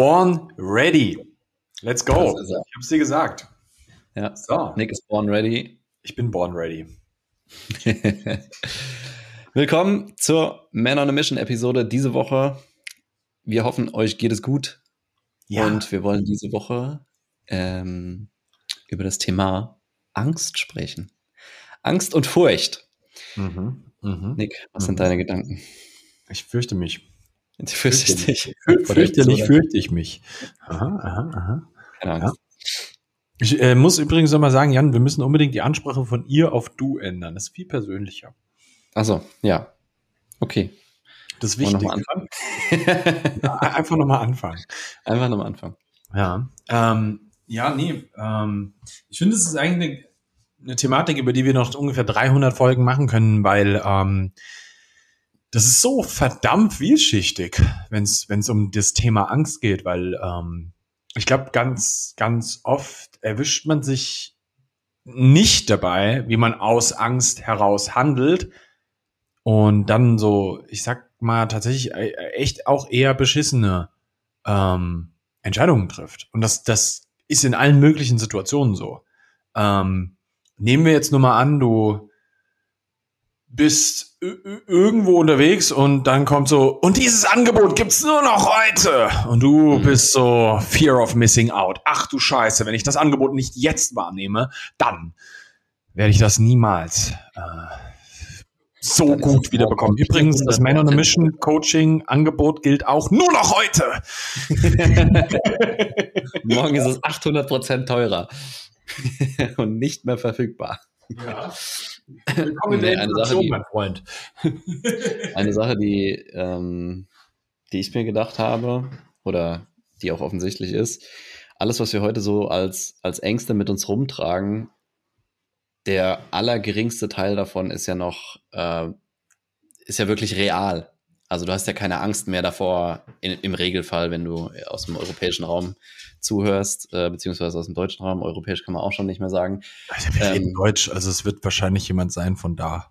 born ready. Let's go. Ich hab's dir gesagt. Ja. So. Nick ist born ready. Ich bin born ready. Willkommen zur Man on a Mission Episode diese Woche. Wir hoffen, euch geht es gut. Ja. Und wir wollen diese Woche ähm, über das Thema Angst sprechen. Angst und Furcht. Mhm. Mhm. Nick, was mhm. sind deine Gedanken? Ich fürchte mich. Du fürchtest dich. Fürchterlich fürchte ich mich. Aha, aha, aha. Keine. Ja. Ich äh, muss übrigens nochmal sagen, Jan, wir müssen unbedingt die Ansprache von ihr auf du ändern. Das ist viel persönlicher. Achso, ja. Okay. Das ist wichtig. Noch anfangen? ja, einfach nochmal anfangen. Einfach nochmal anfangen. Ja. Ähm, ja, nee. Ähm, ich finde, es ist eigentlich eine, eine, Thematik, über die wir noch ungefähr 300 Folgen machen können, weil ähm, das ist so verdammt vielschichtig, wenn es um das Thema Angst geht, weil ähm, ich glaube, ganz, ganz oft erwischt man sich nicht dabei, wie man aus Angst heraus handelt und dann so, ich sag mal, tatsächlich äh, echt auch eher beschissene ähm, Entscheidungen trifft. Und das, das ist in allen möglichen Situationen so. Ähm, nehmen wir jetzt nur mal an, du bist irgendwo unterwegs und dann kommt so, und dieses Angebot gibt's nur noch heute. Und du mhm. bist so Fear of Missing Out. Ach du Scheiße, wenn ich das Angebot nicht jetzt wahrnehme, dann werde ich das niemals äh, so gut wieder bekommen. Übrigens, das Man on a Mission Coaching Angebot gilt auch nur noch heute. Morgen ist es 800 Prozent teurer und nicht mehr verfügbar. Ja. Willkommen nee, eine Sache, die, mein Freund. eine Sache, die, ähm, die ich mir gedacht habe oder die auch offensichtlich ist, alles, was wir heute so als, als Ängste mit uns rumtragen, der allergeringste Teil davon ist ja noch, äh, ist ja wirklich real. Also du hast ja keine Angst mehr davor, in, im Regelfall, wenn du aus dem europäischen Raum zuhörst, äh, beziehungsweise aus dem deutschen Raum, europäisch kann man auch schon nicht mehr sagen. Also wir reden ähm, Deutsch, also es wird wahrscheinlich jemand sein von da.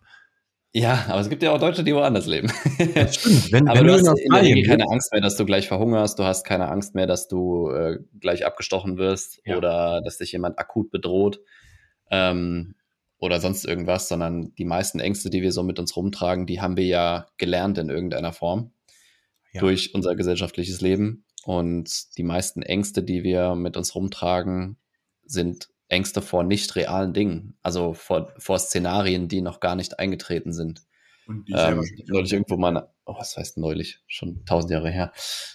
Ja, aber es gibt ja auch Deutsche, die woanders leben. Das stimmt. Wenn, aber wenn du hast in der Regel keine Angst mehr, dass du gleich verhungerst, du hast keine Angst mehr, dass du äh, gleich abgestochen wirst ja. oder dass dich jemand akut bedroht ähm, oder sonst irgendwas, sondern die meisten Ängste, die wir so mit uns rumtragen, die haben wir ja gelernt in irgendeiner Form ja. durch unser gesellschaftliches Leben. Und die meisten Ängste, die wir mit uns rumtragen, sind Ängste vor nicht realen Dingen, also vor, vor Szenarien, die noch gar nicht eingetreten sind. Und die ähm, neulich irgendwo mal, oh, was heißt neulich, schon tausend Jahre her,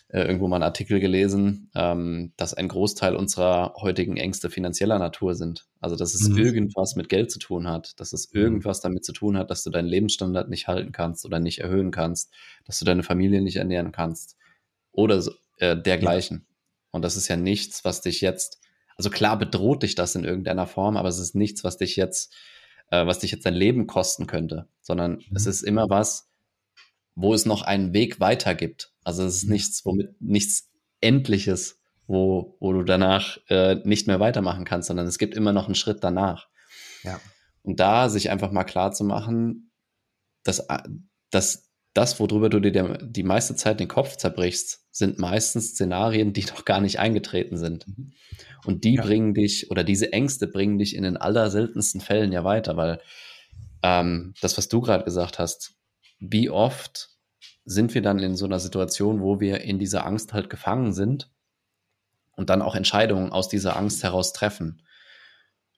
äh, irgendwo mal einen Artikel gelesen, ähm, dass ein Großteil unserer heutigen Ängste finanzieller Natur sind. Also dass es mhm. irgendwas mit Geld zu tun hat, dass es mhm. irgendwas damit zu tun hat, dass du deinen Lebensstandard nicht halten kannst oder nicht erhöhen kannst, dass du deine Familie nicht ernähren kannst oder so, äh, dergleichen. Ja. Und das ist ja nichts, was dich jetzt, also klar bedroht dich das in irgendeiner Form, aber es ist nichts, was dich jetzt, äh, was dich jetzt dein Leben kosten könnte, sondern mhm. es ist immer was, wo es noch einen Weg weiter gibt. Also es ist mhm. nichts, womit nichts Endliches, wo, wo du danach äh, nicht mehr weitermachen kannst, sondern es gibt immer noch einen Schritt danach. Ja. Und da sich einfach mal klar zu machen, dass, äh, dass das, worüber du dir die meiste Zeit den Kopf zerbrichst, sind meistens Szenarien, die noch gar nicht eingetreten sind. Mhm. Und die ja. bringen dich, oder diese Ängste bringen dich in den allerseltensten Fällen ja weiter, weil ähm, das, was du gerade gesagt hast, wie oft sind wir dann in so einer Situation, wo wir in dieser Angst halt gefangen sind und dann auch Entscheidungen aus dieser Angst heraus treffen.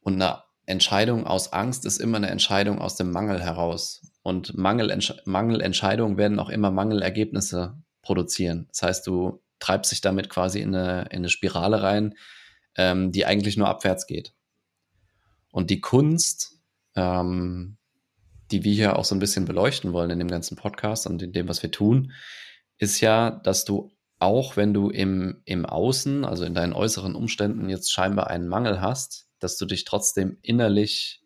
Und eine Entscheidung aus Angst ist immer eine Entscheidung aus dem Mangel heraus. Und Mangelentsch Mangelentscheidungen werden auch immer Mangelergebnisse produzieren. Das heißt, du treibst dich damit quasi in eine, in eine Spirale rein, ähm, die eigentlich nur abwärts geht. Und die Kunst, ähm, die wir hier auch so ein bisschen beleuchten wollen in dem ganzen Podcast und in dem, was wir tun, ist ja, dass du auch wenn du im, im Außen, also in deinen äußeren Umständen jetzt scheinbar einen Mangel hast, dass du dich trotzdem innerlich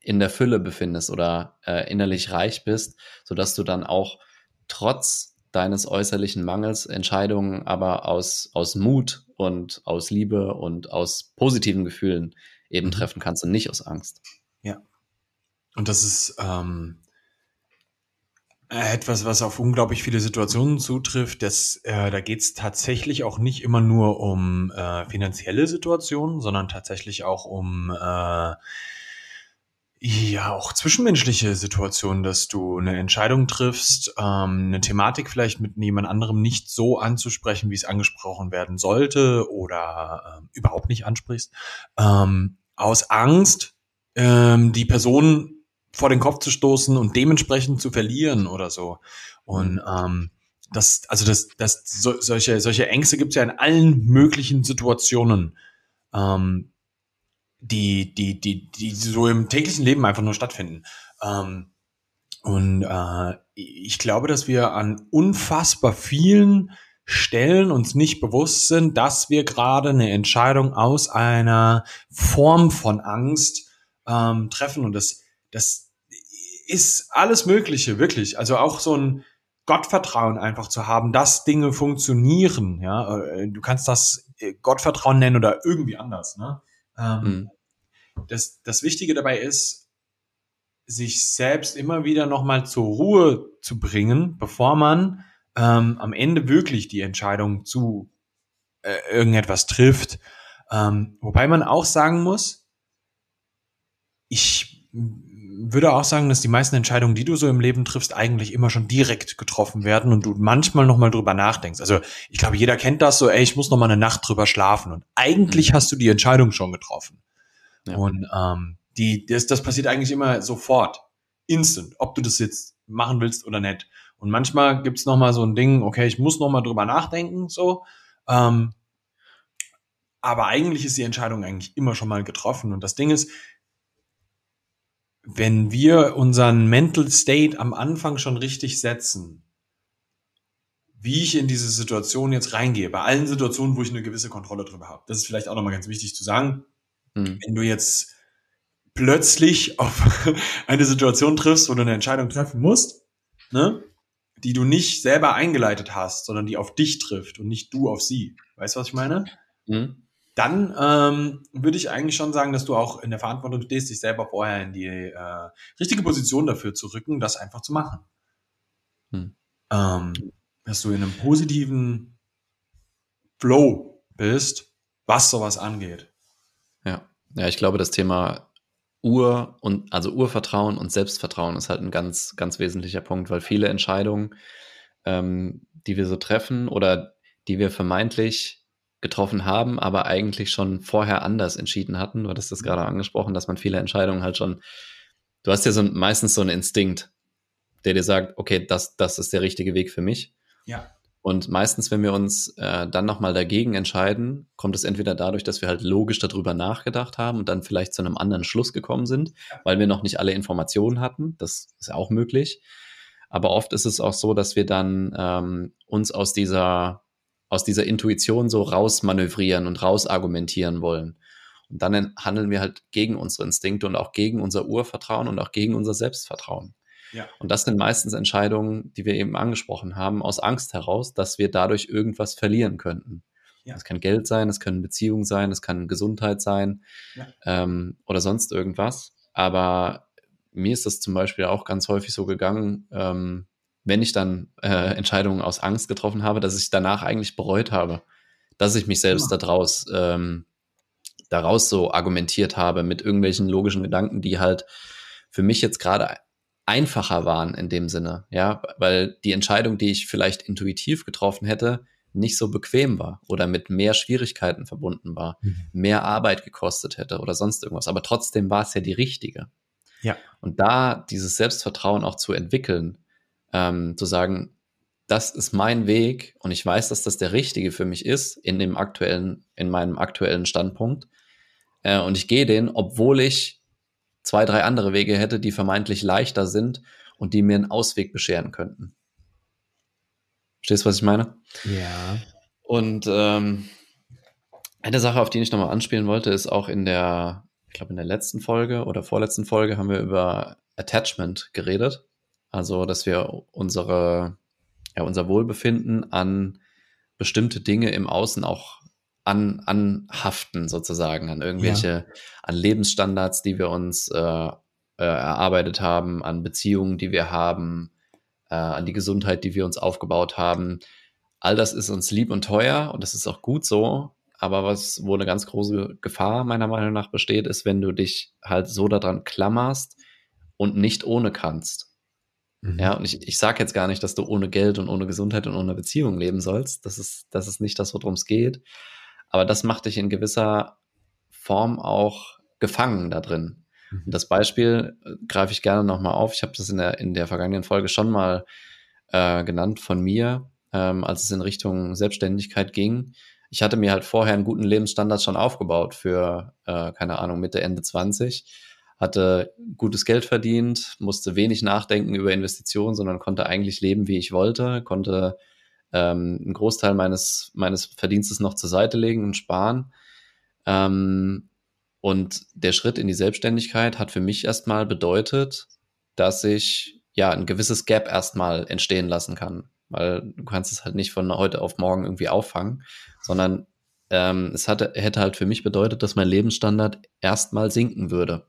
in der Fülle befindest oder äh, innerlich reich bist, sodass du dann auch trotz deines äußerlichen Mangels Entscheidungen aber aus, aus Mut und aus Liebe und aus positiven Gefühlen eben mhm. treffen kannst und nicht aus Angst. Ja. Und das ist, ähm, etwas, was auf unglaublich viele Situationen zutrifft. Das, äh, da geht es tatsächlich auch nicht immer nur um äh, finanzielle Situationen, sondern tatsächlich auch um äh, ja auch zwischenmenschliche Situationen, dass du eine Entscheidung triffst, ähm, eine Thematik vielleicht mit jemand anderem nicht so anzusprechen, wie es angesprochen werden sollte oder äh, überhaupt nicht ansprichst, ähm, aus Angst, ähm, die Person vor den Kopf zu stoßen und dementsprechend zu verlieren oder so. Und mhm. ähm, das, also das, das, so, solche, solche Ängste gibt es ja in allen möglichen Situationen, ähm, die, die, die, die so im täglichen Leben einfach nur stattfinden. Ähm, und äh, ich glaube, dass wir an unfassbar vielen Stellen uns nicht bewusst sind, dass wir gerade eine Entscheidung aus einer Form von Angst ähm, treffen. Und das das ist alles Mögliche, wirklich. Also auch so ein Gottvertrauen einfach zu haben, dass Dinge funktionieren. Ja, äh, du kannst das äh, Gottvertrauen nennen oder irgendwie anders. Ne? Ähm, mhm. das, das Wichtige dabei ist, sich selbst immer wieder nochmal zur Ruhe zu bringen, bevor man ähm, am Ende wirklich die Entscheidung zu äh, irgendetwas trifft. Ähm, wobei man auch sagen muss, ich würde auch sagen, dass die meisten Entscheidungen, die du so im Leben triffst, eigentlich immer schon direkt getroffen werden und du manchmal noch mal drüber nachdenkst. Also ich glaube, jeder kennt das so, ey, ich muss noch mal eine Nacht drüber schlafen und eigentlich mhm. hast du die Entscheidung schon getroffen. Ja. Und ähm, die, das, das passiert eigentlich immer sofort, instant, ob du das jetzt machen willst oder nicht. Und manchmal gibt's noch mal so ein Ding, okay, ich muss noch mal drüber nachdenken, so. Ähm, aber eigentlich ist die Entscheidung eigentlich immer schon mal getroffen. Und das Ding ist, wenn wir unseren Mental State am Anfang schon richtig setzen, wie ich in diese Situation jetzt reingehe, bei allen Situationen, wo ich eine gewisse Kontrolle drüber habe. Das ist vielleicht auch nochmal ganz wichtig zu sagen. Mhm. Wenn du jetzt plötzlich auf eine Situation triffst, wo du eine Entscheidung treffen musst, ne, die du nicht selber eingeleitet hast, sondern die auf dich trifft und nicht du auf sie. Weißt du, was ich meine? Mhm dann ähm, würde ich eigentlich schon sagen, dass du auch in der Verantwortung stehst, dich selber vorher in die äh, richtige Position dafür zu rücken, das einfach zu machen. Hm. Ähm, dass du in einem positiven Flow bist, was sowas angeht. Ja, ja, ich glaube, das Thema Ur und also Urvertrauen und Selbstvertrauen ist halt ein ganz, ganz wesentlicher Punkt, weil viele Entscheidungen, ähm, die wir so treffen oder die wir vermeintlich getroffen haben, aber eigentlich schon vorher anders entschieden hatten. Du hattest das gerade angesprochen, dass man viele Entscheidungen halt schon, du hast ja so meistens so einen Instinkt, der dir sagt, okay, das, das ist der richtige Weg für mich. Ja. Und meistens, wenn wir uns äh, dann nochmal dagegen entscheiden, kommt es entweder dadurch, dass wir halt logisch darüber nachgedacht haben und dann vielleicht zu einem anderen Schluss gekommen sind, weil wir noch nicht alle Informationen hatten. Das ist auch möglich. Aber oft ist es auch so, dass wir dann ähm, uns aus dieser aus dieser Intuition so rausmanövrieren und rausargumentieren wollen. Und dann handeln wir halt gegen unsere Instinkte und auch gegen unser Urvertrauen und auch gegen unser Selbstvertrauen. Ja. Und das sind meistens Entscheidungen, die wir eben angesprochen haben, aus Angst heraus, dass wir dadurch irgendwas verlieren könnten. Ja. Das kann Geld sein, es können Beziehungen sein, es kann Gesundheit sein ja. ähm, oder sonst irgendwas. Aber mir ist das zum Beispiel auch ganz häufig so gegangen, ähm, wenn ich dann äh, Entscheidungen aus Angst getroffen habe, dass ich danach eigentlich bereut habe, dass ich mich selbst ja. daraus, ähm, daraus so argumentiert habe mit irgendwelchen logischen Gedanken, die halt für mich jetzt gerade einfacher waren in dem Sinne, ja, weil die Entscheidung, die ich vielleicht intuitiv getroffen hätte, nicht so bequem war oder mit mehr Schwierigkeiten verbunden war, mhm. mehr Arbeit gekostet hätte oder sonst irgendwas. Aber trotzdem war es ja die richtige. Ja. Und da dieses Selbstvertrauen auch zu entwickeln, ähm, zu sagen, das ist mein Weg und ich weiß, dass das der richtige für mich ist in dem aktuellen, in meinem aktuellen Standpunkt. Äh, und ich gehe den, obwohl ich zwei, drei andere Wege hätte, die vermeintlich leichter sind und die mir einen Ausweg bescheren könnten. Verstehst du, was ich meine? Ja. Und ähm, eine Sache, auf die ich nochmal anspielen wollte, ist auch in der, ich glaube, in der letzten Folge oder vorletzten Folge haben wir über Attachment geredet. Also, dass wir unsere, ja, unser Wohlbefinden an bestimmte Dinge im Außen auch an, anhaften, sozusagen, an irgendwelche, ja. an Lebensstandards, die wir uns äh, äh, erarbeitet haben, an Beziehungen, die wir haben, äh, an die Gesundheit, die wir uns aufgebaut haben. All das ist uns lieb und teuer und das ist auch gut so. Aber was, wo eine ganz große Gefahr meiner Meinung nach besteht, ist, wenn du dich halt so daran klammerst und nicht ohne kannst. Mhm. Ja, und ich, ich sage jetzt gar nicht, dass du ohne Geld und ohne Gesundheit und ohne Beziehung leben sollst. Das ist, das ist nicht das, worum es geht. Aber das macht dich in gewisser Form auch gefangen da drin. Mhm. Das Beispiel äh, greife ich gerne nochmal auf. Ich habe das in der, in der vergangenen Folge schon mal äh, genannt von mir, ähm, als es in Richtung Selbstständigkeit ging ich hatte mir halt vorher einen guten Lebensstandard schon aufgebaut für, äh, keine Ahnung, Mitte, Ende 20, hatte gutes Geld verdient, musste wenig nachdenken über Investitionen, sondern konnte eigentlich leben, wie ich wollte, konnte ähm, einen Großteil meines, meines Verdienstes noch zur Seite legen und sparen. Ähm, und der Schritt in die Selbstständigkeit hat für mich erstmal bedeutet, dass ich ja ein gewisses Gap erstmal entstehen lassen kann weil du kannst es halt nicht von heute auf morgen irgendwie auffangen, sondern ähm, es hatte, hätte halt für mich bedeutet, dass mein Lebensstandard erstmal sinken würde.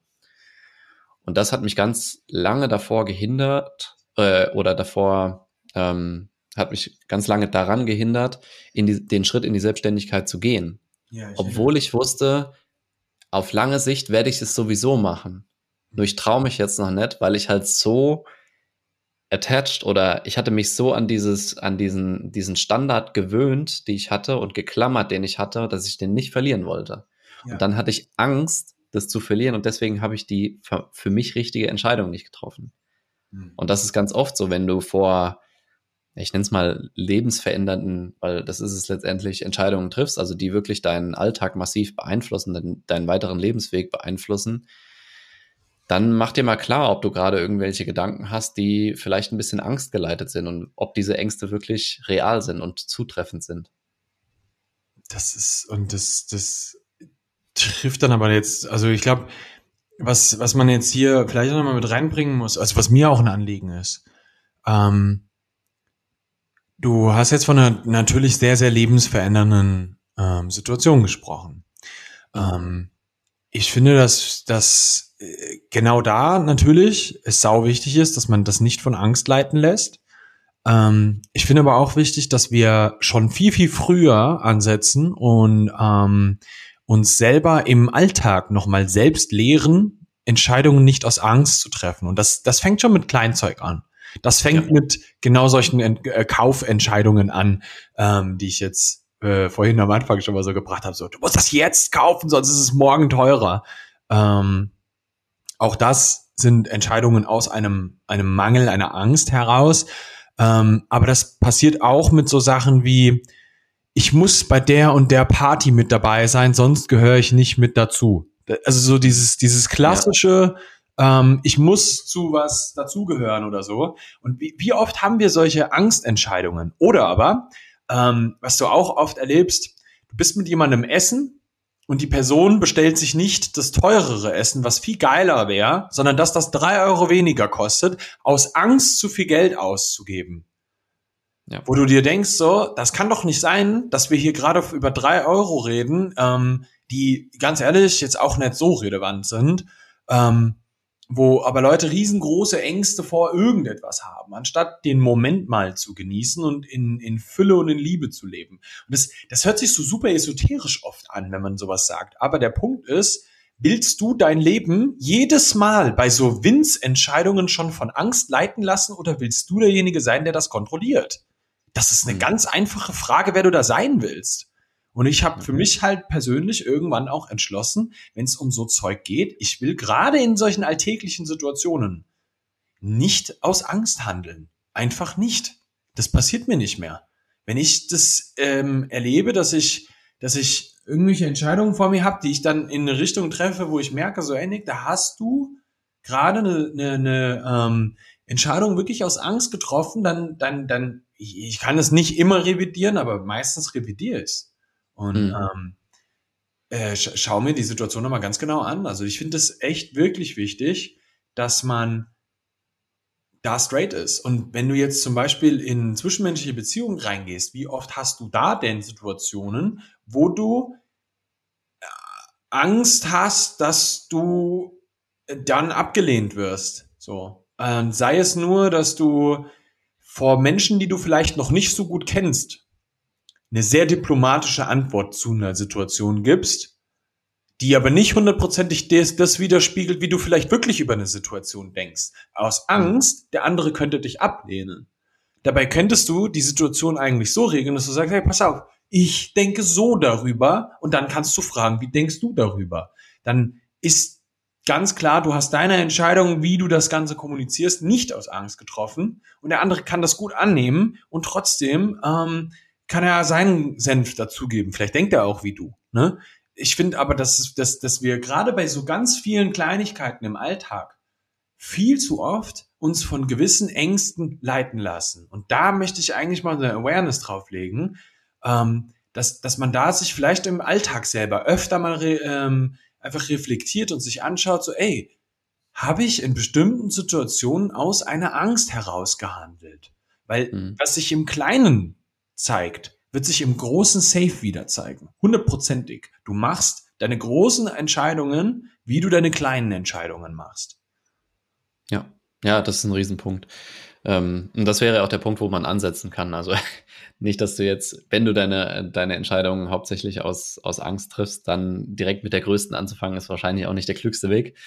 Und das hat mich ganz lange davor gehindert äh, oder davor ähm, hat mich ganz lange daran gehindert, in die, den Schritt in die Selbstständigkeit zu gehen. Ja, ich Obwohl ich wusste, auf lange Sicht werde ich es sowieso machen. Nur ich traue mich jetzt noch nicht, weil ich halt so attached oder ich hatte mich so an dieses, an diesen, diesen Standard gewöhnt, die ich hatte und geklammert, den ich hatte, dass ich den nicht verlieren wollte. Ja. Und dann hatte ich Angst, das zu verlieren und deswegen habe ich die für, mich richtige Entscheidung nicht getroffen. Mhm. Und das ist ganz oft so, wenn du vor, ich nenne es mal lebensverändernden, weil das ist es letztendlich, Entscheidungen triffst, also die wirklich deinen Alltag massiv beeinflussen, deinen, deinen weiteren Lebensweg beeinflussen, dann mach dir mal klar, ob du gerade irgendwelche Gedanken hast, die vielleicht ein bisschen angstgeleitet sind und ob diese Ängste wirklich real sind und zutreffend sind. Das ist, und das, das trifft dann aber jetzt, also ich glaube, was, was man jetzt hier vielleicht noch mal mit reinbringen muss, also was mir auch ein Anliegen ist, ähm, du hast jetzt von einer natürlich sehr, sehr lebensverändernden ähm, Situation gesprochen. Ähm, ich finde, dass, dass genau da natürlich es sau wichtig ist, dass man das nicht von Angst leiten lässt. Ähm, ich finde aber auch wichtig, dass wir schon viel, viel früher ansetzen und ähm, uns selber im Alltag nochmal selbst lehren, Entscheidungen nicht aus Angst zu treffen. Und das, das fängt schon mit Kleinzeug an. Das fängt ja. mit genau solchen Ent äh, Kaufentscheidungen an, ähm, die ich jetzt äh, vorhin am Anfang schon mal so gebracht habe. So, du musst das jetzt kaufen, sonst ist es morgen teurer. Ähm, auch das sind Entscheidungen aus einem, einem Mangel, einer Angst heraus. Ähm, aber das passiert auch mit so Sachen wie, ich muss bei der und der Party mit dabei sein, sonst gehöre ich nicht mit dazu. Also so dieses, dieses klassische, ja. ähm, ich muss zu was dazugehören oder so. Und wie, wie oft haben wir solche Angstentscheidungen? Oder aber, ähm, was du auch oft erlebst, du bist mit jemandem essen und die Person bestellt sich nicht das teurere Essen, was viel geiler wäre, sondern dass das drei Euro weniger kostet, aus Angst zu viel Geld auszugeben. Ja. Wo du dir denkst, so, das kann doch nicht sein, dass wir hier gerade über drei Euro reden, ähm, die ganz ehrlich jetzt auch nicht so relevant sind. Ähm, wo aber Leute riesengroße Ängste vor irgendetwas haben, anstatt den Moment mal zu genießen und in, in Fülle und in Liebe zu leben. Und das, das hört sich so super esoterisch oft an, wenn man sowas sagt. Aber der Punkt ist, willst du dein Leben jedes Mal bei so Winzentscheidungen schon von Angst leiten lassen oder willst du derjenige sein, der das kontrolliert? Das ist eine hm. ganz einfache Frage, wer du da sein willst. Und ich habe für mhm. mich halt persönlich irgendwann auch entschlossen, wenn es um so Zeug geht, ich will gerade in solchen alltäglichen Situationen nicht aus Angst handeln. Einfach nicht. Das passiert mir nicht mehr. Wenn ich das ähm, erlebe, dass ich, dass ich irgendwelche Entscheidungen vor mir habe, die ich dann in eine Richtung treffe, wo ich merke, so ähnlich, da hast du gerade eine, eine, eine ähm, Entscheidung wirklich aus Angst getroffen, dann, dann, dann, ich, ich kann es nicht immer revidieren, aber meistens revidiere ich es. Und mhm. ähm, äh, sch schau mir die Situation nochmal ganz genau an. Also ich finde es echt wirklich wichtig, dass man da straight ist. Und wenn du jetzt zum Beispiel in zwischenmenschliche Beziehungen reingehst, wie oft hast du da denn Situationen, wo du äh, Angst hast, dass du dann abgelehnt wirst? So. Ähm, sei es nur, dass du vor Menschen, die du vielleicht noch nicht so gut kennst, eine sehr diplomatische Antwort zu einer Situation gibst, die aber nicht hundertprozentig das, das widerspiegelt, wie du vielleicht wirklich über eine Situation denkst. Aus Angst, der andere könnte dich ablehnen. Dabei könntest du die Situation eigentlich so regeln, dass du sagst, hey, pass auf, ich denke so darüber und dann kannst du fragen, wie denkst du darüber? Dann ist ganz klar, du hast deine Entscheidung, wie du das Ganze kommunizierst, nicht aus Angst getroffen und der andere kann das gut annehmen und trotzdem ähm, kann er seinen Senf dazugeben. Vielleicht denkt er auch wie du. Ne? Ich finde aber, dass, dass, dass wir gerade bei so ganz vielen Kleinigkeiten im Alltag viel zu oft uns von gewissen Ängsten leiten lassen. Und da möchte ich eigentlich mal eine Awareness drauflegen, ähm, dass, dass man da sich vielleicht im Alltag selber öfter mal ähm, einfach reflektiert und sich anschaut, so, ey, habe ich in bestimmten Situationen aus einer Angst heraus gehandelt? Weil mhm. was sich im Kleinen zeigt, wird sich im großen Safe wieder zeigen. Hundertprozentig. Du machst deine großen Entscheidungen, wie du deine kleinen Entscheidungen machst. Ja, ja, das ist ein Riesenpunkt. Ähm, und das wäre auch der Punkt, wo man ansetzen kann. Also nicht, dass du jetzt, wenn du deine, deine Entscheidungen hauptsächlich aus, aus Angst triffst, dann direkt mit der größten anzufangen, ist wahrscheinlich auch nicht der klügste Weg.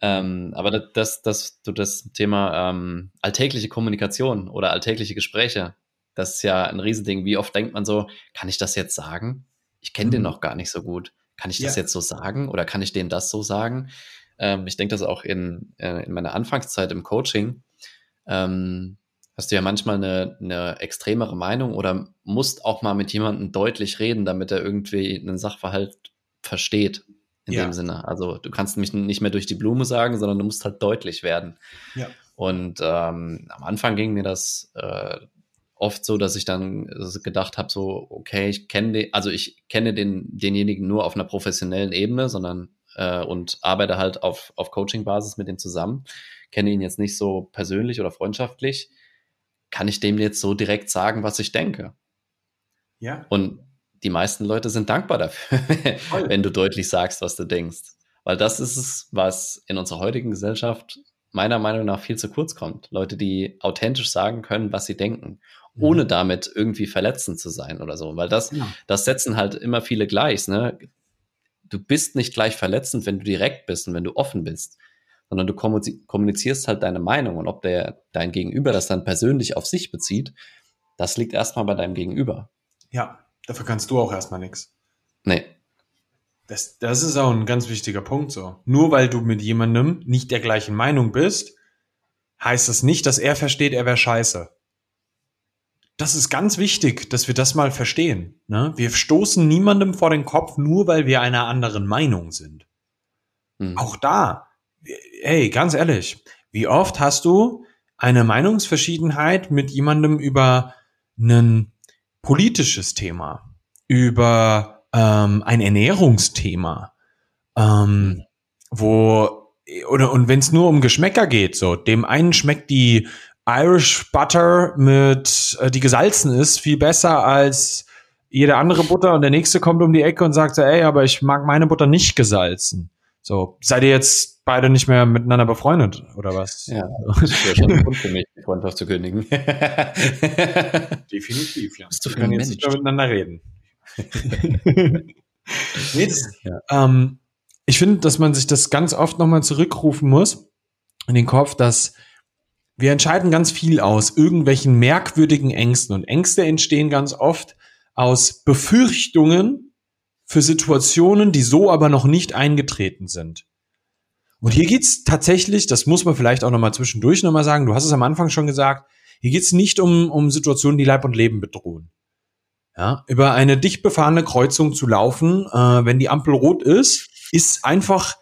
Ähm, aber dass, dass du das Thema ähm, alltägliche Kommunikation oder alltägliche Gespräche das ist ja ein Riesending. Wie oft denkt man so, kann ich das jetzt sagen? Ich kenne mhm. den noch gar nicht so gut. Kann ich das ja. jetzt so sagen oder kann ich denen das so sagen? Ähm, ich denke das auch in, äh, in meiner Anfangszeit im Coaching. Ähm, hast du ja manchmal eine, eine extremere Meinung oder musst auch mal mit jemandem deutlich reden, damit er irgendwie einen Sachverhalt versteht. In ja. dem Sinne. Also du kannst mich nicht mehr durch die Blume sagen, sondern du musst halt deutlich werden. Ja. Und ähm, am Anfang ging mir das äh, oft so, dass ich dann gedacht habe, so, okay, ich kenne den, also ich kenne den, denjenigen nur auf einer professionellen Ebene, sondern äh, und arbeite halt auf, auf Coaching-Basis mit dem zusammen, kenne ihn jetzt nicht so persönlich oder freundschaftlich, kann ich dem jetzt so direkt sagen, was ich denke. Ja. Und die meisten Leute sind dankbar dafür, wenn du deutlich sagst, was du denkst. Weil das ist es, was in unserer heutigen Gesellschaft meiner Meinung nach viel zu kurz kommt. Leute, die authentisch sagen können, was sie denken ohne mhm. damit irgendwie verletzend zu sein oder so. Weil das, ja. das setzen halt immer viele gleich. Ne? Du bist nicht gleich verletzend, wenn du direkt bist und wenn du offen bist, sondern du kommunizierst halt deine Meinung und ob der dein Gegenüber das dann persönlich auf sich bezieht, das liegt erstmal bei deinem Gegenüber. Ja, dafür kannst du auch erstmal nichts. Nee. Das, das ist auch ein ganz wichtiger Punkt so. Nur weil du mit jemandem nicht der gleichen Meinung bist, heißt das nicht, dass er versteht, er wäre scheiße das ist ganz wichtig, dass wir das mal verstehen. Ne? Wir stoßen niemandem vor den Kopf, nur weil wir einer anderen Meinung sind. Mhm. Auch da, hey, ganz ehrlich, wie oft hast du eine Meinungsverschiedenheit mit jemandem über ein politisches Thema, über ähm, ein Ernährungsthema, ähm, wo oder und wenn es nur um Geschmäcker geht, so dem einen schmeckt die Irish Butter mit, äh, die gesalzen ist, viel besser als jede andere Butter und der nächste kommt um die Ecke und sagt so, ey, aber ich mag meine Butter nicht gesalzen. So, seid ihr jetzt beide nicht mehr miteinander befreundet oder was? Ja, das wäre schon ein Grund für mich, die Freundschaft zu kündigen. Definitiv, ja. Bist du für Wir können jetzt nicht mehr miteinander reden. nee, das, ja. ähm, ich finde, dass man sich das ganz oft nochmal zurückrufen muss in den Kopf, dass wir entscheiden ganz viel aus irgendwelchen merkwürdigen Ängsten und Ängste entstehen ganz oft aus Befürchtungen für Situationen, die so aber noch nicht eingetreten sind. Und hier geht's tatsächlich, das muss man vielleicht auch nochmal zwischendurch nochmal sagen, du hast es am Anfang schon gesagt, hier geht's nicht um, um Situationen, die Leib und Leben bedrohen. Ja, über eine dicht befahrene Kreuzung zu laufen, äh, wenn die Ampel rot ist, ist einfach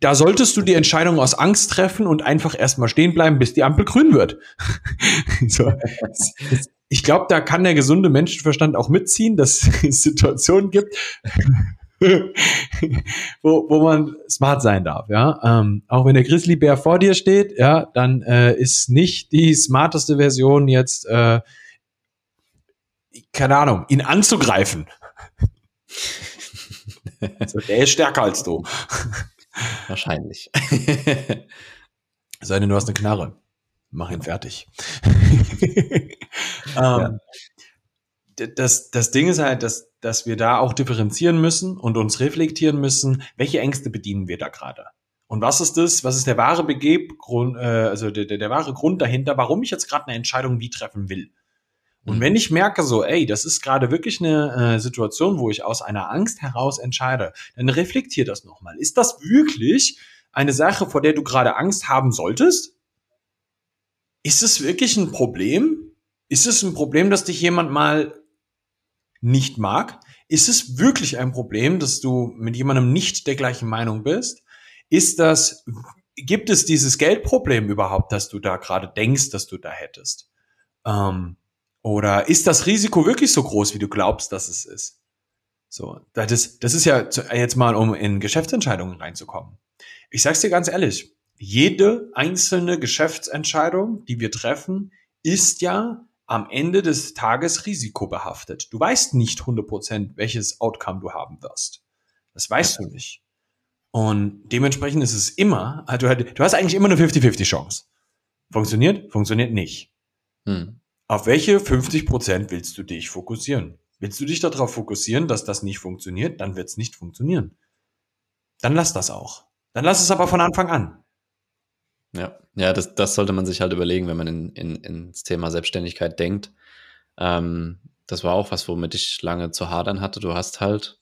da solltest du die Entscheidung aus Angst treffen und einfach erstmal stehen bleiben, bis die Ampel grün wird. so. Ich glaube, da kann der gesunde Menschenverstand auch mitziehen, dass es Situationen gibt, wo, wo man smart sein darf, ja. Ähm, auch wenn der Grizzlybär vor dir steht, ja, dann äh, ist nicht die smarteste Version jetzt, äh, keine Ahnung, ihn anzugreifen. also, der ist stärker als du. Wahrscheinlich. Sei denn, du hast eine Knarre. Mach ihn fertig. ähm, das, das Ding ist halt, dass, dass wir da auch differenzieren müssen und uns reflektieren müssen, welche Ängste bedienen wir da gerade. Und was ist das? Was ist der wahre Begebgrund, äh, also der, der, der wahre Grund dahinter, warum ich jetzt gerade eine Entscheidung wie treffen will? Und mhm. wenn ich merke so, ey, das ist gerade wirklich eine äh, Situation, wo ich aus einer Angst heraus entscheide, dann reflektier das nochmal. Ist das wirklich eine Sache, vor der du gerade Angst haben solltest? Ist es wirklich ein Problem? Ist es ein Problem, dass dich jemand mal nicht mag? Ist es wirklich ein Problem, dass du mit jemandem nicht der gleichen Meinung bist? Ist das, gibt es dieses Geldproblem überhaupt, dass du da gerade denkst, dass du da hättest? Ähm, oder ist das Risiko wirklich so groß, wie du glaubst, dass es ist? So, das, das ist ja jetzt mal, um in Geschäftsentscheidungen reinzukommen. Ich sag's dir ganz ehrlich, jede einzelne Geschäftsentscheidung, die wir treffen, ist ja am Ende des Tages risikobehaftet. Du weißt nicht 100%, welches Outcome du haben wirst. Das weißt du nicht. Und dementsprechend ist es immer, also du hast eigentlich immer eine 50-50 Chance. Funktioniert? Funktioniert nicht. Hm. Auf welche 50% willst du dich fokussieren? Willst du dich darauf fokussieren, dass das nicht funktioniert? Dann wird es nicht funktionieren. Dann lass das auch. Dann lass es aber von Anfang an. Ja, ja, das, das sollte man sich halt überlegen, wenn man in, in, ins Thema Selbstständigkeit denkt. Ähm, das war auch was, womit ich lange zu hadern hatte. Du hast halt,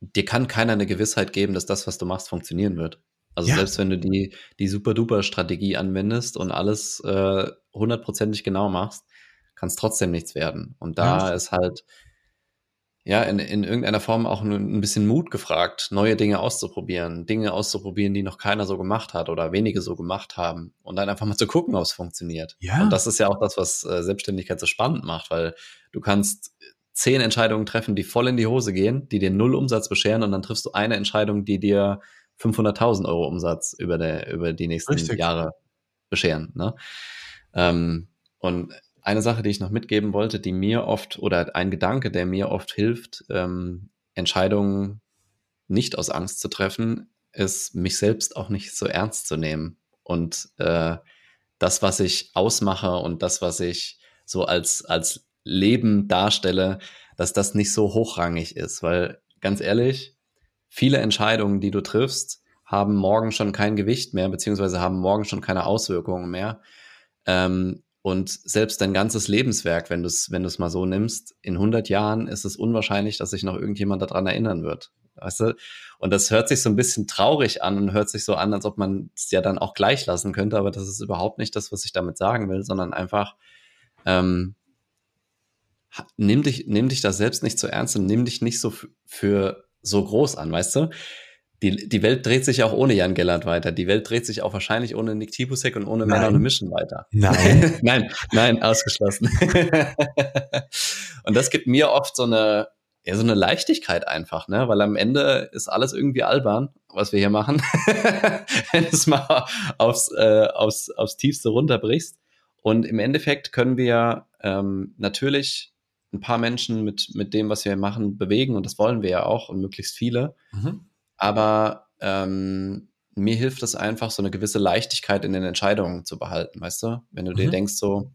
dir kann keiner eine Gewissheit geben, dass das, was du machst, funktionieren wird. Also ja. selbst wenn du die, die super-duper-Strategie anwendest und alles äh, hundertprozentig äh, genau machst, kann es trotzdem nichts werden. Und da ja. ist halt, ja, in, in irgendeiner Form auch ein, bisschen Mut gefragt, neue Dinge auszuprobieren, Dinge auszuprobieren, die noch keiner so gemacht hat oder wenige so gemacht haben und dann einfach mal zu gucken, ob es funktioniert. Ja. Und das ist ja auch das, was äh, Selbstständigkeit so spannend macht, weil du kannst zehn Entscheidungen treffen, die voll in die Hose gehen, die dir null Umsatz bescheren und dann triffst du eine Entscheidung, die dir 500.000 Euro Umsatz über, der, über die nächsten Richtig. Jahre bescheren. Ne? Ähm, und eine Sache, die ich noch mitgeben wollte, die mir oft oder ein Gedanke, der mir oft hilft, ähm, Entscheidungen nicht aus Angst zu treffen, ist, mich selbst auch nicht so ernst zu nehmen. Und äh, das, was ich ausmache und das, was ich so als, als Leben darstelle, dass das nicht so hochrangig ist. Weil ganz ehrlich, viele Entscheidungen, die du triffst, haben morgen schon kein Gewicht mehr, beziehungsweise haben morgen schon keine Auswirkungen mehr. Ähm, und selbst dein ganzes Lebenswerk, wenn du es wenn du's mal so nimmst, in 100 Jahren ist es unwahrscheinlich, dass sich noch irgendjemand daran erinnern wird. Weißt du? Und das hört sich so ein bisschen traurig an und hört sich so an, als ob man es ja dann auch gleich lassen könnte, aber das ist überhaupt nicht das, was ich damit sagen will, sondern einfach, ähm, nimm dich, nimm dich da selbst nicht zu so ernst und nimm dich nicht so für so groß an, weißt du? die, die Welt dreht sich auch ohne Jan Gellert weiter. Die Welt dreht sich auch wahrscheinlich ohne Nick Tibusek und ohne Männer und Mission weiter. Nein. nein, nein, ausgeschlossen. und das gibt mir oft so eine, ja, so eine Leichtigkeit einfach, ne? Weil am Ende ist alles irgendwie albern, was wir hier machen. Wenn du es mal aufs, äh, aufs, aufs Tiefste runterbrichst. Und im Endeffekt können wir ähm, natürlich ein paar Menschen mit, mit dem, was wir machen, bewegen. Und das wollen wir ja auch und möglichst viele. Mhm. Aber ähm, mir hilft es einfach, so eine gewisse Leichtigkeit in den Entscheidungen zu behalten, weißt du? Wenn du mhm. dir denkst, so,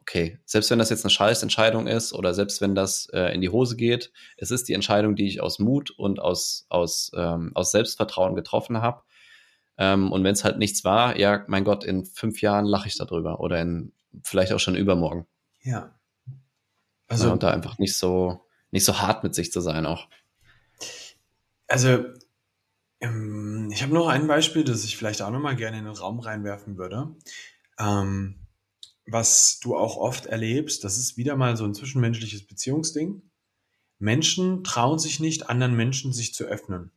okay, selbst wenn das jetzt eine Scheißentscheidung ist oder selbst wenn das äh, in die Hose geht, es ist die Entscheidung, die ich aus Mut und aus, aus, ähm, aus Selbstvertrauen getroffen habe. Ähm, und wenn es halt nichts war, ja, mein Gott, in fünf Jahren lache ich darüber oder in vielleicht auch schon übermorgen. Ja. Also ja, und da einfach nicht so nicht so hart mit sich zu sein auch. Also ähm, ich habe noch ein Beispiel, das ich vielleicht auch noch mal gerne in den Raum reinwerfen würde. Ähm, was du auch oft erlebst, das ist wieder mal so ein zwischenmenschliches Beziehungsding. Menschen trauen sich nicht, anderen Menschen sich zu öffnen.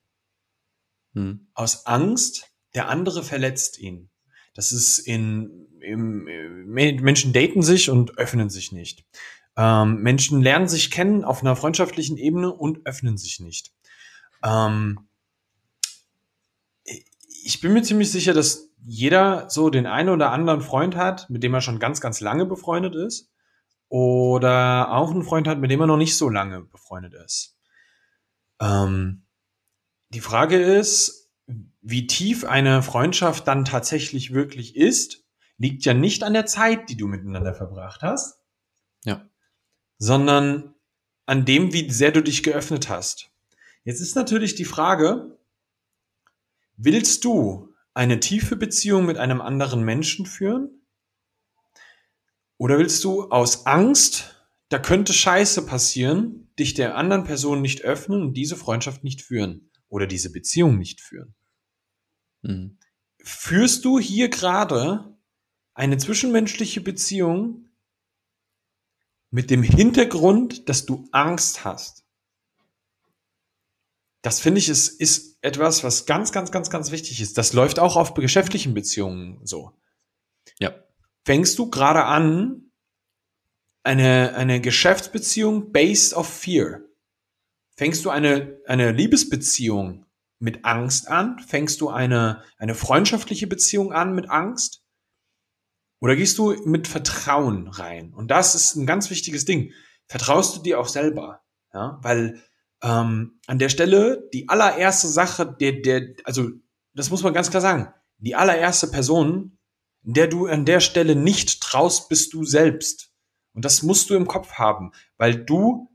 Hm. Aus Angst, der andere verletzt ihn. Das ist in, im, Menschen daten sich und öffnen sich nicht. Ähm, Menschen lernen sich kennen auf einer freundschaftlichen Ebene und öffnen sich nicht. Ähm, ich bin mir ziemlich sicher, dass jeder so den einen oder anderen Freund hat, mit dem er schon ganz, ganz lange befreundet ist. Oder auch einen Freund hat, mit dem er noch nicht so lange befreundet ist. Ähm, die Frage ist, wie tief eine Freundschaft dann tatsächlich wirklich ist, liegt ja nicht an der Zeit, die du miteinander verbracht hast. Ja. Sondern an dem, wie sehr du dich geöffnet hast. Jetzt ist natürlich die Frage, willst du eine tiefe Beziehung mit einem anderen Menschen führen? Oder willst du aus Angst, da könnte Scheiße passieren, dich der anderen Person nicht öffnen und diese Freundschaft nicht führen oder diese Beziehung nicht führen? Mhm. Führst du hier gerade eine zwischenmenschliche Beziehung mit dem Hintergrund, dass du Angst hast? Das finde ich ist, ist etwas, was ganz, ganz, ganz, ganz wichtig ist. Das läuft auch auf geschäftlichen Beziehungen so. Ja. Fängst du gerade an, eine, eine Geschäftsbeziehung based of fear? Fängst du eine, eine Liebesbeziehung mit Angst an? Fängst du eine, eine freundschaftliche Beziehung an mit Angst? Oder gehst du mit Vertrauen rein? Und das ist ein ganz wichtiges Ding. Vertraust du dir auch selber? Ja, weil ähm, an der Stelle die allererste Sache, der, der, also das muss man ganz klar sagen, die allererste Person, der du an der Stelle nicht traust, bist du selbst. Und das musst du im Kopf haben, weil du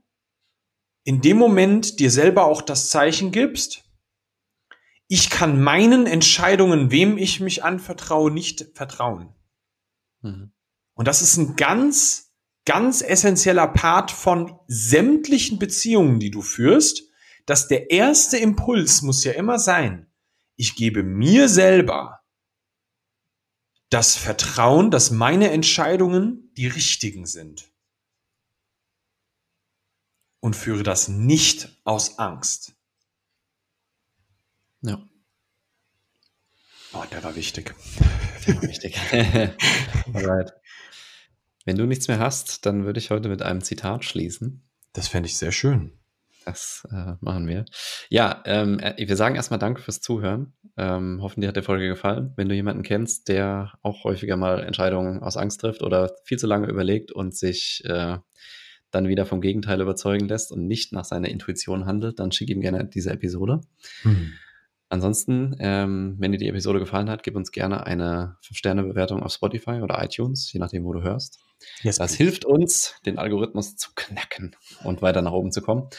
in dem Moment dir selber auch das Zeichen gibst, ich kann meinen Entscheidungen, wem ich mich anvertraue, nicht vertrauen. Mhm. Und das ist ein ganz, ganz essentieller Part von sämtlichen Beziehungen, die du führst, dass der erste Impuls muss ja immer sein, ich gebe mir selber das Vertrauen, dass meine Entscheidungen die richtigen sind. Und führe das nicht aus Angst. Ja. Oh, der war wichtig. Der war wichtig. Alright. Wenn du nichts mehr hast, dann würde ich heute mit einem Zitat schließen. Das fände ich sehr schön. Das äh, machen wir. Ja, ähm, äh, wir sagen erstmal Danke fürs Zuhören. Ähm, hoffen, dir hat die Folge gefallen. Wenn du jemanden kennst, der auch häufiger mal Entscheidungen aus Angst trifft oder viel zu lange überlegt und sich äh, dann wieder vom Gegenteil überzeugen lässt und nicht nach seiner Intuition handelt, dann schick ihm gerne diese Episode. Mhm. Ansonsten, ähm, wenn dir die Episode gefallen hat, gib uns gerne eine 5-Sterne-Bewertung auf Spotify oder iTunes, je nachdem, wo du hörst. Yes, das please. hilft uns, den Algorithmus zu knacken und weiter nach oben zu kommen,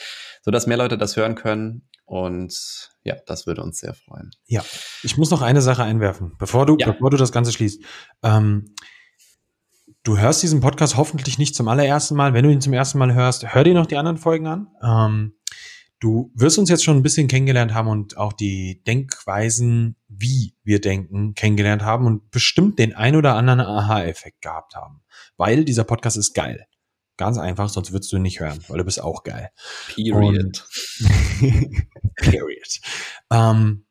sodass mehr Leute das hören können. Und ja, das würde uns sehr freuen. Ja, ich muss noch eine Sache einwerfen, bevor du, ja. bevor du das Ganze schließt. Ähm, du hörst diesen Podcast hoffentlich nicht zum allerersten Mal. Wenn du ihn zum ersten Mal hörst, hör dir noch die anderen Folgen an. Ähm, Du wirst uns jetzt schon ein bisschen kennengelernt haben und auch die Denkweisen, wie wir denken, kennengelernt haben und bestimmt den ein oder anderen Aha-Effekt gehabt haben. Weil dieser Podcast ist geil. Ganz einfach, sonst würdest du ihn nicht hören, weil du bist auch geil. Period. Period. Ähm,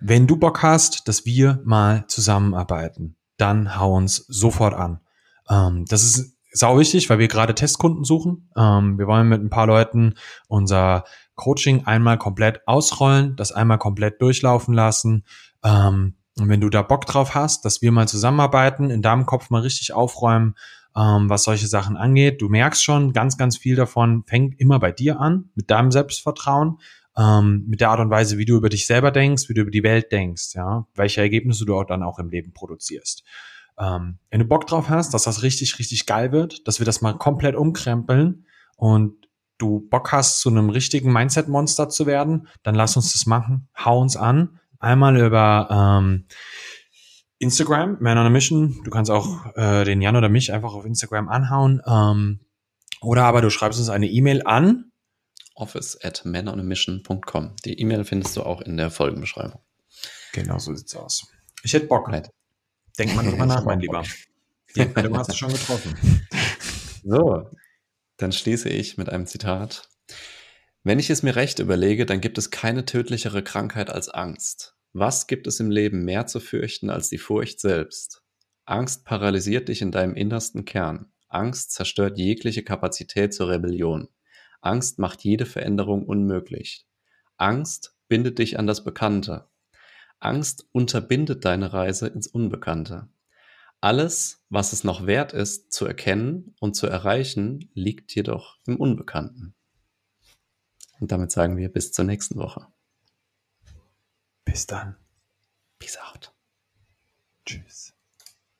wenn du Bock hast, dass wir mal zusammenarbeiten, dann hau uns sofort an. Ähm, das ist sau wichtig, weil wir gerade Testkunden suchen. Ähm, wir wollen mit ein paar Leuten unser Coaching einmal komplett ausrollen, das einmal komplett durchlaufen lassen. Ähm, und wenn du da Bock drauf hast, dass wir mal zusammenarbeiten, in deinem Kopf mal richtig aufräumen, ähm, was solche Sachen angeht. Du merkst schon, ganz, ganz viel davon fängt immer bei dir an, mit deinem Selbstvertrauen, ähm, mit der Art und Weise, wie du über dich selber denkst, wie du über die Welt denkst, ja, welche Ergebnisse du auch dann auch im Leben produzierst. Ähm, wenn du Bock drauf hast, dass das richtig, richtig geil wird, dass wir das mal komplett umkrempeln und du Bock hast, zu einem richtigen Mindset-Monster zu werden, dann lass uns das machen. Hau uns an. Einmal über ähm, Instagram, Man on a Mission. Du kannst auch äh, den Jan oder mich einfach auf Instagram anhauen. Ähm, oder aber du schreibst uns eine E-Mail an office at manonamission.com. Die E-Mail findest du auch in der Folgenbeschreibung. Genau so sieht's aus. Ich hätte Bock. Right. Denk mal drüber nach, mein Lieber. Die Entscheidung hast du schon getroffen. So, dann schließe ich mit einem Zitat. Wenn ich es mir recht überlege, dann gibt es keine tödlichere Krankheit als Angst. Was gibt es im Leben mehr zu fürchten als die Furcht selbst? Angst paralysiert dich in deinem innersten Kern. Angst zerstört jegliche Kapazität zur Rebellion. Angst macht jede Veränderung unmöglich. Angst bindet dich an das Bekannte. Angst unterbindet deine Reise ins Unbekannte. Alles, was es noch wert ist, zu erkennen und zu erreichen, liegt jedoch im Unbekannten. Und damit sagen wir bis zur nächsten Woche. Bis dann. Peace out. Tschüss.